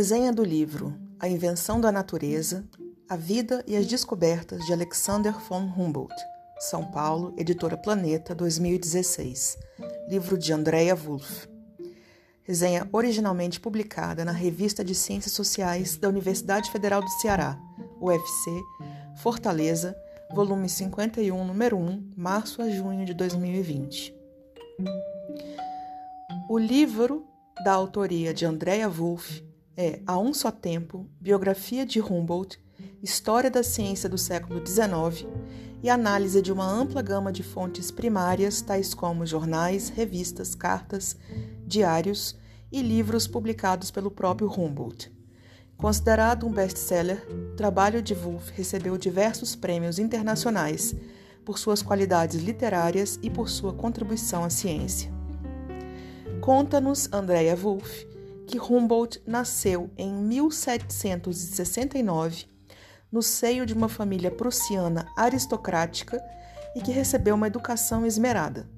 Resenha do livro A Invenção da Natureza, A Vida e as Descobertas de Alexander von Humboldt. São Paulo, Editora Planeta, 2016. Livro de Andrea Wolff. Resenha originalmente publicada na Revista de Ciências Sociais da Universidade Federal do Ceará, UFC, Fortaleza, volume 51, número 1, março a junho de 2020. O livro, da autoria de Andrea Wolff, é A Um Só Tempo, Biografia de Humboldt, História da Ciência do século XIX e análise de uma ampla gama de fontes primárias, tais como jornais, revistas, cartas, diários e livros publicados pelo próprio Humboldt. Considerado um best-seller, o trabalho de Wolff recebeu diversos prêmios internacionais por suas qualidades literárias e por sua contribuição à ciência. Conta-nos Andrea Wolff que Humboldt nasceu em 1769 no seio de uma família prussiana aristocrática e que recebeu uma educação esmerada.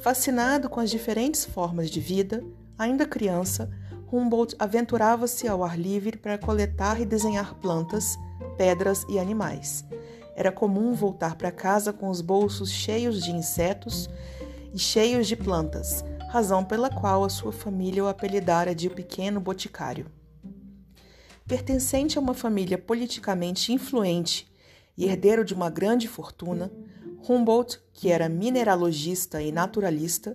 Fascinado com as diferentes formas de vida, ainda criança, Humboldt aventurava-se ao ar livre para coletar e desenhar plantas, pedras e animais. Era comum voltar para casa com os bolsos cheios de insetos e cheios de plantas, razão pela qual a sua família o apelidara de o Pequeno Boticário. Pertencente a uma família politicamente influente e herdeiro de uma grande fortuna, Humboldt, que era mineralogista e naturalista,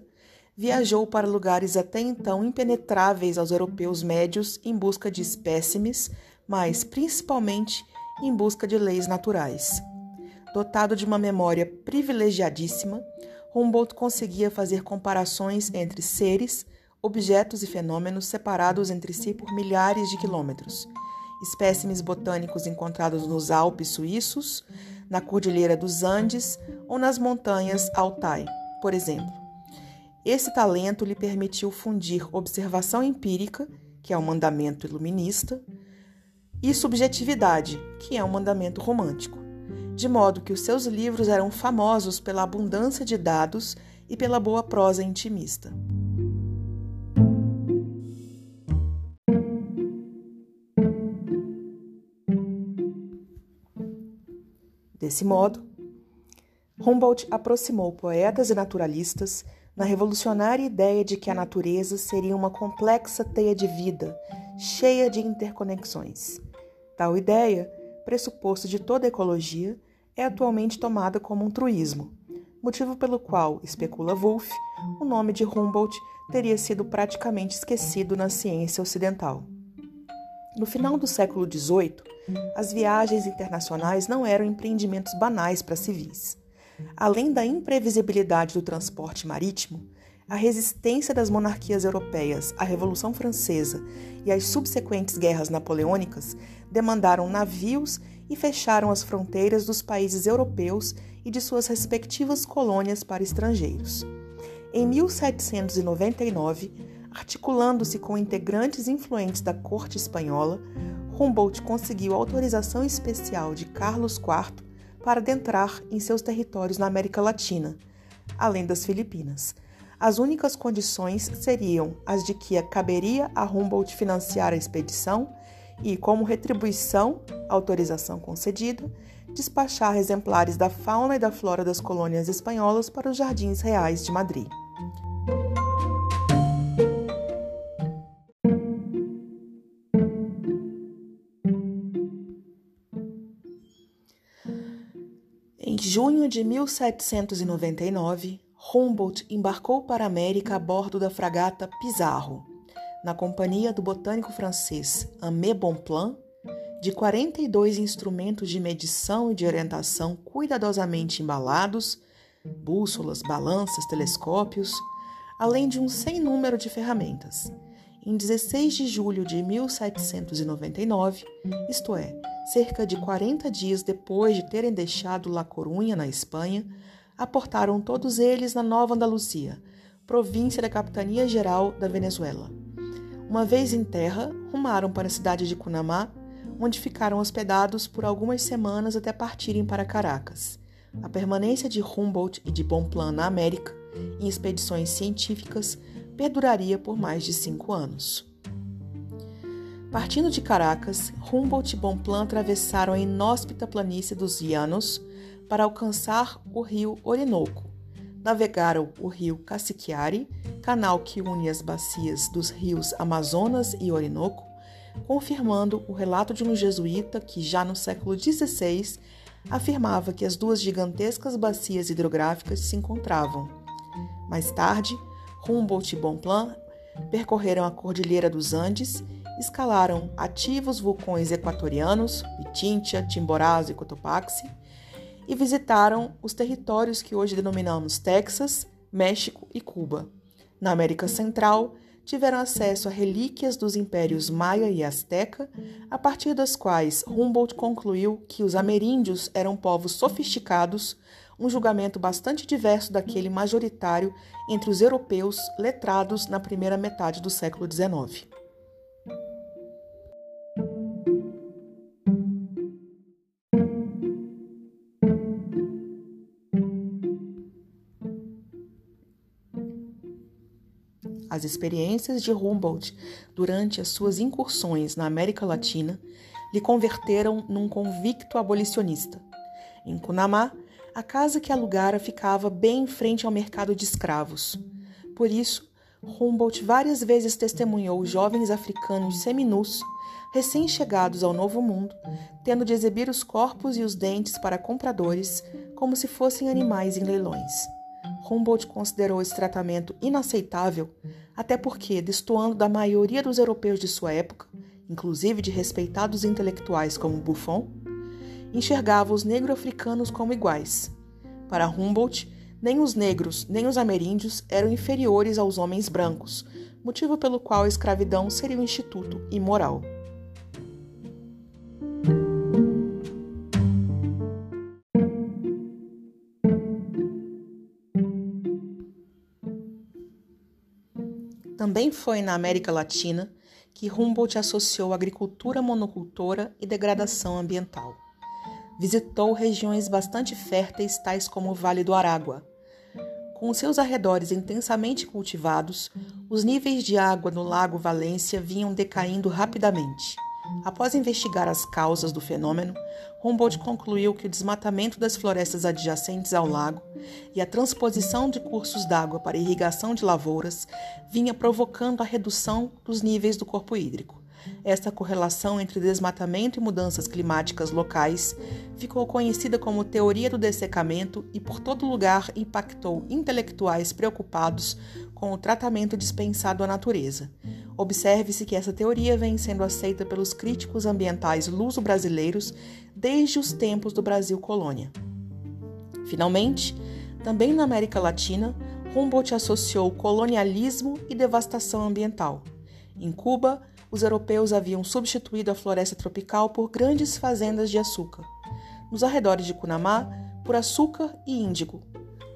viajou para lugares até então impenetráveis aos europeus médios em busca de espécimes, mas principalmente em busca de leis naturais. Dotado de uma memória privilegiadíssima, Humboldt conseguia fazer comparações entre seres, objetos e fenômenos separados entre si por milhares de quilômetros. Espécimes botânicos encontrados nos Alpes suíços, na Cordilheira dos Andes ou nas montanhas Altai, por exemplo. Esse talento lhe permitiu fundir observação empírica, que é um mandamento iluminista, e subjetividade, que é um mandamento romântico de modo que os seus livros eram famosos pela abundância de dados e pela boa prosa intimista. Desse modo, Humboldt aproximou poetas e naturalistas na revolucionária ideia de que a natureza seria uma complexa teia de vida, cheia de interconexões. Tal ideia, pressuposto de toda ecologia, é atualmente tomada como um truísmo, motivo pelo qual, especula Wolff, o nome de Humboldt teria sido praticamente esquecido na ciência ocidental. No final do século XVIII, as viagens internacionais não eram empreendimentos banais para civis. Além da imprevisibilidade do transporte marítimo, a resistência das monarquias europeias à Revolução Francesa e às subsequentes guerras napoleônicas demandaram navios e fecharam as fronteiras dos países europeus e de suas respectivas colônias para estrangeiros. Em 1799, articulando-se com integrantes influentes da corte espanhola, Humboldt conseguiu autorização especial de Carlos IV para adentrar em seus territórios na América Latina, além das Filipinas. As únicas condições seriam as de que caberia a Humboldt financiar a expedição e, como retribuição, autorização concedida, despachar exemplares da fauna e da flora das colônias espanholas para os jardins reais de Madrid. Em junho de 1799, Humboldt embarcou para a América a bordo da fragata Pizarro, na companhia do botânico francês Amé Bonpland, de 42 instrumentos de medição e de orientação cuidadosamente embalados, bússolas, balanças, telescópios, além de um sem número de ferramentas. Em 16 de julho de 1799, isto é, cerca de 40 dias depois de terem deixado La Corunha, na Espanha, aportaram todos eles na Nova Andaluzia, província da Capitania Geral da Venezuela. Uma vez em terra, rumaram para a cidade de Cunamá, onde ficaram hospedados por algumas semanas até partirem para Caracas. A permanência de Humboldt e de Bonpland na América, em expedições científicas, perduraria por mais de cinco anos. Partindo de Caracas, Humboldt e Bonpland atravessaram a inóspita planície dos Llanos para alcançar o rio Orinoco. Navegaram o rio Cassiquiare, canal que une as bacias dos rios Amazonas e Orinoco, confirmando o relato de um jesuíta que, já no século XVI, afirmava que as duas gigantescas bacias hidrográficas se encontravam. Mais tarde, Humboldt e Bonpland percorreram a Cordilheira dos Andes escalaram ativos vulcões equatorianos, Pitincha, Chimborazo e Cotopaxi, e visitaram os territórios que hoje denominamos Texas, México e Cuba. Na América Central, tiveram acesso a relíquias dos impérios Maia e Azteca, a partir das quais Humboldt concluiu que os ameríndios eram povos sofisticados, um julgamento bastante diverso daquele majoritário entre os europeus letrados na primeira metade do século XIX. As experiências de Humboldt durante as suas incursões na América Latina lhe converteram num convicto abolicionista. Em Cunamá, a casa que alugara ficava bem em frente ao mercado de escravos. Por isso, Humboldt várias vezes testemunhou jovens africanos seminus, recém-chegados ao Novo Mundo, tendo de exibir os corpos e os dentes para compradores como se fossem animais em leilões. Humboldt considerou esse tratamento inaceitável, até porque, destoando da maioria dos europeus de sua época, inclusive de respeitados intelectuais como Buffon, enxergava os negro-africanos como iguais. Para Humboldt, nem os negros nem os ameríndios eram inferiores aos homens brancos, motivo pelo qual a escravidão seria um instituto imoral. Também foi na América Latina que Humboldt associou agricultura monocultora e degradação ambiental. Visitou regiões bastante férteis, tais como o Vale do Aragua. Com seus arredores intensamente cultivados, os níveis de água no Lago Valência vinham decaindo rapidamente. Após investigar as causas do fenômeno, Humboldt concluiu que o desmatamento das florestas adjacentes ao lago e a transposição de cursos d'água para irrigação de lavouras vinha provocando a redução dos níveis do corpo hídrico. Esta correlação entre desmatamento e mudanças climáticas locais ficou conhecida como teoria do dessecamento e por todo lugar impactou intelectuais preocupados com o tratamento dispensado à natureza. Observe-se que essa teoria vem sendo aceita pelos críticos ambientais luso-brasileiros desde os tempos do Brasil colônia. Finalmente, também na América Latina, Humboldt associou colonialismo e devastação ambiental. Em Cuba, os europeus haviam substituído a floresta tropical por grandes fazendas de açúcar. Nos arredores de Cunamá, por açúcar e índigo.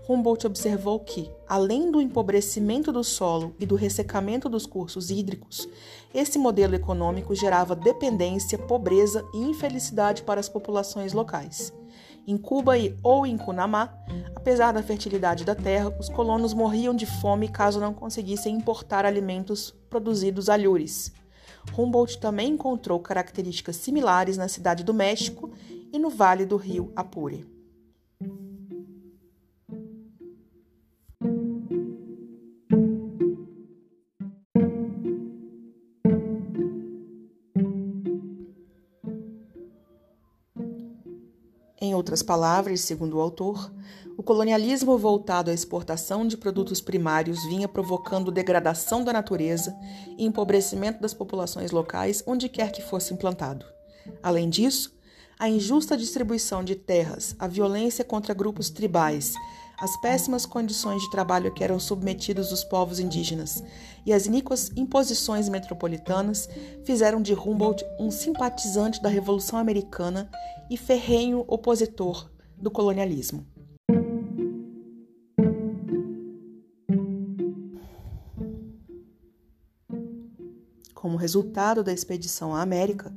Humboldt observou que, além do empobrecimento do solo e do ressecamento dos cursos hídricos, esse modelo econômico gerava dependência, pobreza e infelicidade para as populações locais. Em Cuba e ou em Cunamá, apesar da fertilidade da terra, os colonos morriam de fome caso não conseguissem importar alimentos produzidos a. Humboldt também encontrou características similares na cidade do México e no vale do rio Apure. Outras palavras, segundo o autor, o colonialismo voltado à exportação de produtos primários vinha provocando degradação da natureza e empobrecimento das populações locais onde quer que fosse implantado. Além disso, a injusta distribuição de terras, a violência contra grupos tribais, as péssimas condições de trabalho que eram submetidos os povos indígenas e as iníquas imposições metropolitanas fizeram de Humboldt um simpatizante da Revolução Americana e ferrenho opositor do colonialismo. Como resultado da expedição à América,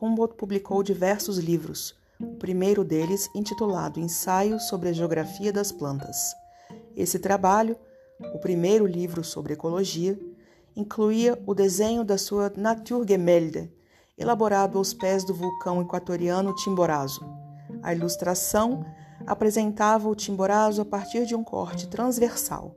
Humboldt publicou diversos livros, o primeiro deles intitulado Ensaio sobre a Geografia das Plantas. Esse trabalho, o primeiro livro sobre ecologia, incluía o desenho da sua Naturgemälde, elaborado aos pés do vulcão equatoriano Chimborazo. A ilustração apresentava o Chimborazo a partir de um corte transversal.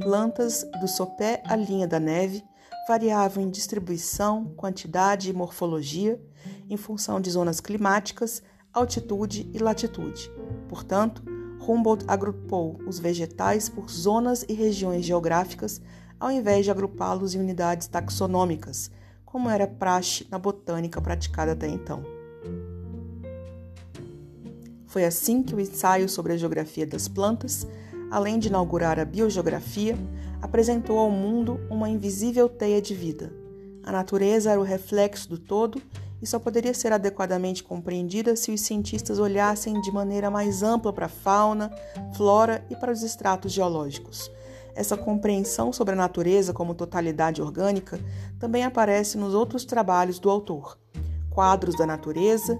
Plantas do sopé à linha da neve variavam em distribuição, quantidade e morfologia em função de zonas climáticas, altitude e latitude. Portanto, Humboldt agrupou os vegetais por zonas e regiões geográficas ao invés de agrupá-los em unidades taxonômicas, como era praxe na botânica praticada até então. Foi assim que o ensaio sobre a geografia das plantas, além de inaugurar a biogeografia, apresentou ao mundo uma invisível teia de vida. A natureza era o reflexo do todo e só poderia ser adequadamente compreendida se os cientistas olhassem de maneira mais ampla para a fauna, flora e para os estratos geológicos. Essa compreensão sobre a natureza como totalidade orgânica também aparece nos outros trabalhos do autor: Quadros da Natureza,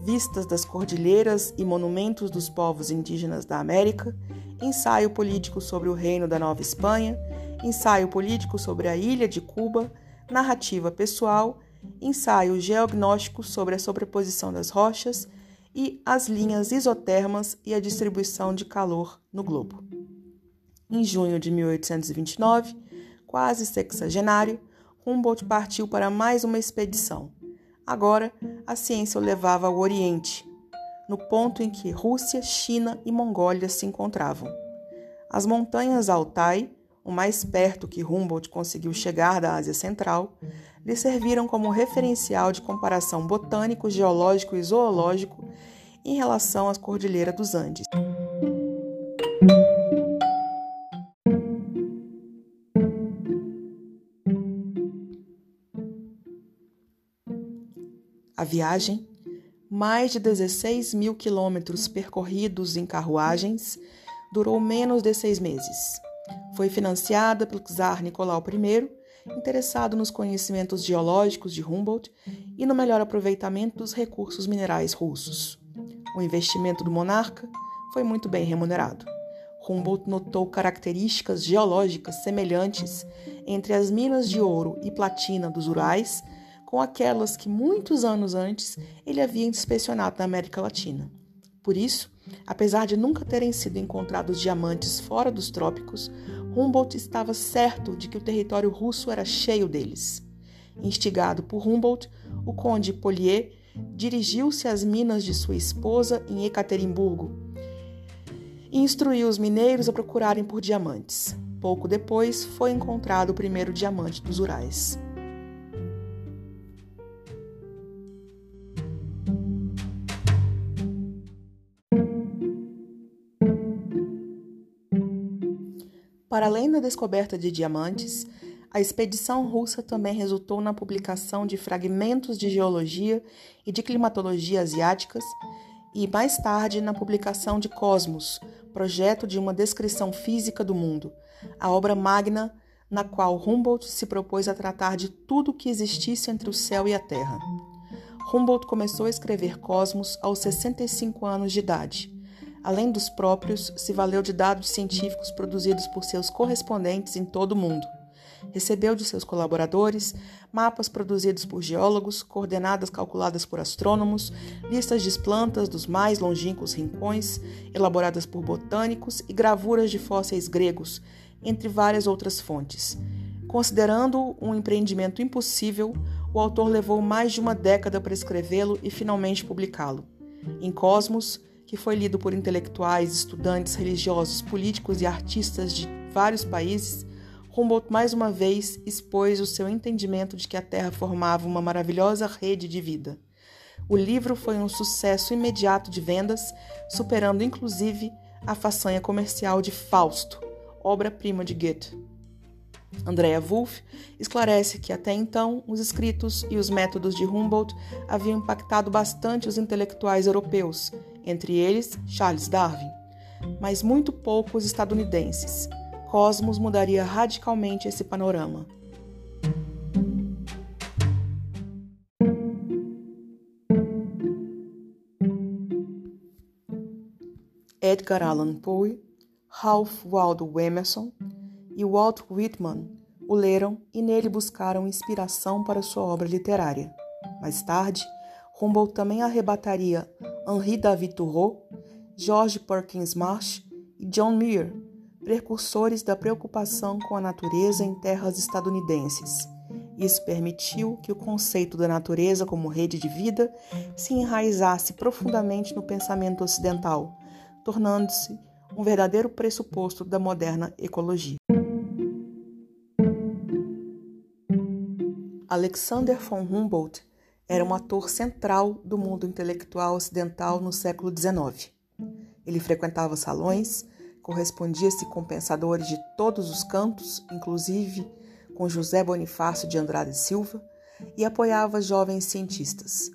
Vistas das Cordilheiras e Monumentos dos Povos Indígenas da América, Ensaio Político sobre o Reino da Nova Espanha, Ensaio Político sobre a Ilha de Cuba, Narrativa Pessoal ensaio geognóstico sobre a sobreposição das rochas e as linhas isotermas e a distribuição de calor no globo. Em junho de 1829, quase sexagenário, Humboldt partiu para mais uma expedição. Agora, a ciência o levava ao Oriente, no ponto em que Rússia, China e Mongólia se encontravam. As montanhas Altai, o mais perto que Humboldt conseguiu chegar da Ásia Central, lhe serviram como referencial de comparação botânico, geológico e zoológico em relação às cordilheiras dos Andes. A viagem, mais de 16 mil quilômetros percorridos em carruagens, durou menos de seis meses. Foi financiada pelo czar Nicolau I interessado nos conhecimentos geológicos de Humboldt e no melhor aproveitamento dos recursos minerais russos. O investimento do monarca foi muito bem remunerado. Humboldt notou características geológicas semelhantes entre as minas de ouro e platina dos Urais com aquelas que muitos anos antes ele havia inspecionado na América Latina. Por isso, apesar de nunca terem sido encontrados diamantes fora dos trópicos, Humboldt estava certo de que o território russo era cheio deles. Instigado por Humboldt, o conde Polier dirigiu-se às minas de sua esposa em Ekaterimburgo e instruiu os mineiros a procurarem por diamantes. Pouco depois, foi encontrado o primeiro diamante dos Urais. Para além da descoberta de diamantes, a expedição russa também resultou na publicação de fragmentos de geologia e de climatologia asiáticas e, mais tarde, na publicação de Cosmos, projeto de uma descrição física do mundo, a obra magna na qual Humboldt se propôs a tratar de tudo o que existisse entre o céu e a terra. Humboldt começou a escrever Cosmos aos 65 anos de idade além dos próprios, se valeu de dados científicos produzidos por seus correspondentes em todo o mundo. Recebeu de seus colaboradores mapas produzidos por geólogos, coordenadas calculadas por astrônomos, listas de plantas dos mais longínquos rincões, elaboradas por botânicos e gravuras de fósseis gregos, entre várias outras fontes. Considerando um empreendimento impossível, o autor levou mais de uma década para escrevê-lo e finalmente publicá-lo. Em Cosmos, que foi lido por intelectuais, estudantes, religiosos, políticos e artistas de vários países, Humboldt mais uma vez expôs o seu entendimento de que a Terra formava uma maravilhosa rede de vida. O livro foi um sucesso imediato de vendas, superando inclusive a façanha comercial de Fausto, obra-prima de Goethe. Andrea Wolff esclarece que até então os escritos e os métodos de Humboldt haviam impactado bastante os intelectuais europeus, entre eles Charles Darwin, mas muito pouco os estadunidenses. Cosmos mudaria radicalmente esse panorama. Edgar Allan Poe, Ralph Waldo Emerson e Walt Whitman o leram e nele buscaram inspiração para sua obra literária. Mais tarde, Humboldt também arrebataria Henri David Thoreau, George Perkins Marsh e John Muir, precursores da preocupação com a natureza em terras estadunidenses. Isso permitiu que o conceito da natureza como rede de vida se enraizasse profundamente no pensamento ocidental, tornando-se um verdadeiro pressuposto da moderna ecologia. Alexander von Humboldt era um ator central do mundo intelectual ocidental no século XIX. Ele frequentava salões, correspondia-se com pensadores de todos os cantos, inclusive com José Bonifácio de Andrade Silva, e apoiava jovens cientistas.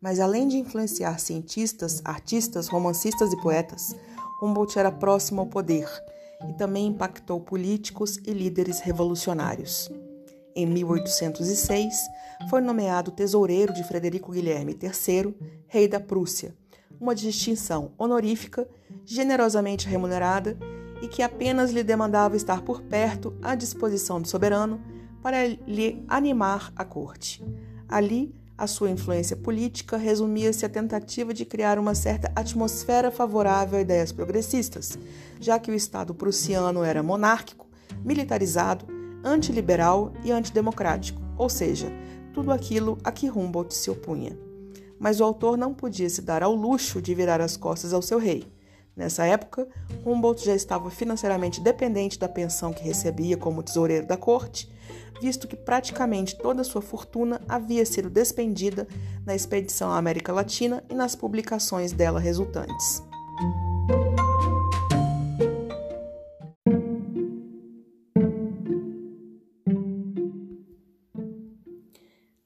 Mas além de influenciar cientistas, artistas, romancistas e poetas, Humboldt era próximo ao poder e também impactou políticos e líderes revolucionários. Em 1806, foi nomeado tesoureiro de Frederico Guilherme III, rei da Prússia, uma distinção honorífica, generosamente remunerada e que apenas lhe demandava estar por perto à disposição do soberano para lhe animar a corte. Ali, a sua influência política resumia-se à tentativa de criar uma certa atmosfera favorável a ideias progressistas, já que o Estado prussiano era monárquico, militarizado, antiliberal e antidemocrático, ou seja, tudo aquilo a que Humboldt se opunha. Mas o autor não podia se dar ao luxo de virar as costas ao seu rei. Nessa época, Humboldt já estava financeiramente dependente da pensão que recebia como tesoureiro da corte, visto que praticamente toda sua fortuna havia sido despendida na expedição à América Latina e nas publicações dela resultantes.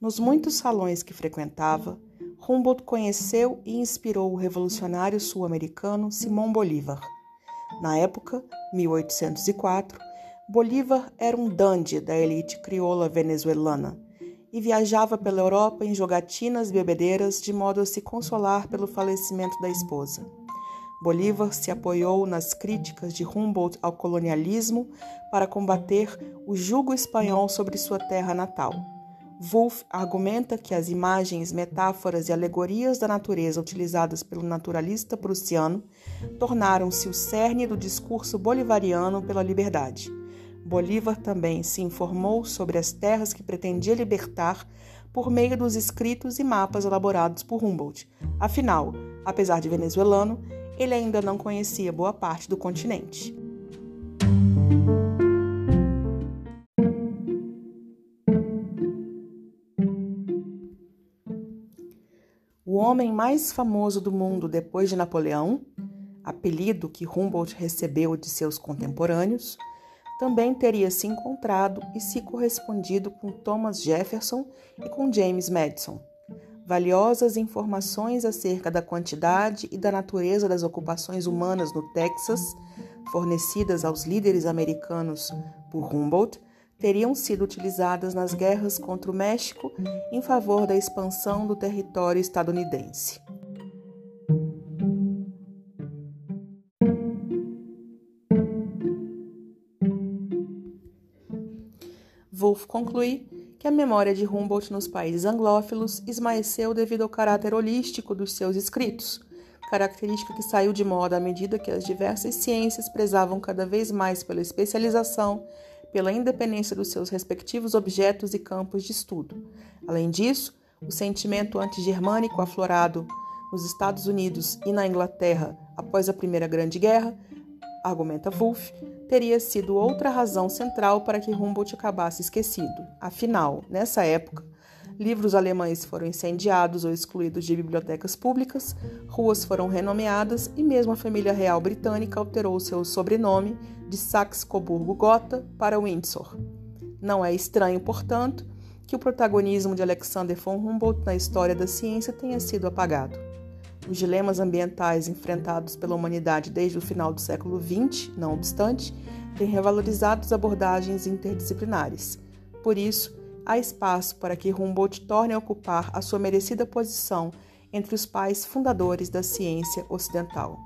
Nos muitos salões que frequentava, Humboldt conheceu e inspirou o revolucionário sul-americano Simão Bolívar. Na época, 1804, Bolívar era um dandy da elite crioula venezuelana e viajava pela Europa em jogatinas bebedeiras de modo a se consolar pelo falecimento da esposa. Bolívar se apoiou nas críticas de Humboldt ao colonialismo para combater o jugo espanhol sobre sua terra natal. Wolff argumenta que as imagens, metáforas e alegorias da natureza utilizadas pelo naturalista prussiano tornaram-se o cerne do discurso bolivariano pela liberdade. Bolívar também se informou sobre as terras que pretendia libertar por meio dos escritos e mapas elaborados por Humboldt. Afinal, apesar de venezuelano, ele ainda não conhecia boa parte do continente. Homem mais famoso do mundo depois de Napoleão, apelido que Humboldt recebeu de seus contemporâneos, também teria se encontrado e se correspondido com Thomas Jefferson e com James Madison. Valiosas informações acerca da quantidade e da natureza das ocupações humanas no Texas, fornecidas aos líderes americanos por Humboldt, teriam sido utilizadas nas guerras contra o México em favor da expansão do território estadunidense. Wolff conclui que a memória de Humboldt nos países anglófilos esmaeceu devido ao caráter holístico dos seus escritos, característica que saiu de moda à medida que as diversas ciências prezavam cada vez mais pela especialização pela independência dos seus respectivos objetos e campos de estudo. Além disso, o sentimento antigermânico aflorado nos Estados Unidos e na Inglaterra após a Primeira Grande Guerra, argumenta Wolff, teria sido outra razão central para que Humboldt acabasse esquecido. Afinal, nessa época, livros alemães foram incendiados ou excluídos de bibliotecas públicas, ruas foram renomeadas e mesmo a família real britânica alterou seu sobrenome de Saxe-Coburgo-Gotha para Windsor. Não é estranho, portanto, que o protagonismo de Alexander von Humboldt na história da ciência tenha sido apagado. Os dilemas ambientais enfrentados pela humanidade desde o final do século XX, não obstante, têm revalorizado as abordagens interdisciplinares. Por isso, há espaço para que Humboldt torne a ocupar a sua merecida posição entre os pais fundadores da ciência ocidental.